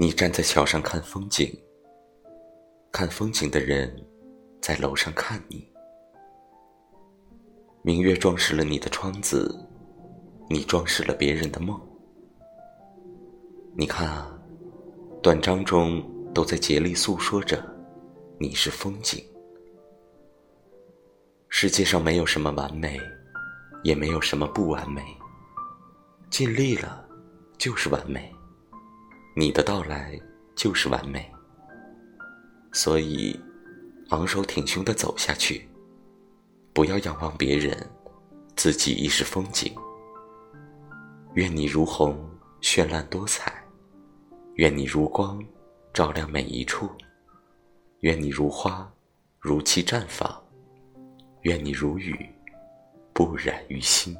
你站在桥上看风景，看风景的人在楼上看你。明月装饰了你的窗子，你装饰了别人的梦。你看啊，短章中都在竭力诉说着你是风景。世界上没有什么完美，也没有什么不完美。尽力了，就是完美。你的到来就是完美。所以，昂首挺胸的走下去，不要仰望别人，自己亦是风景。愿你如虹，绚烂多彩；愿你如光，照亮每一处；愿你如花，如期绽放；愿你如雨，不染于心。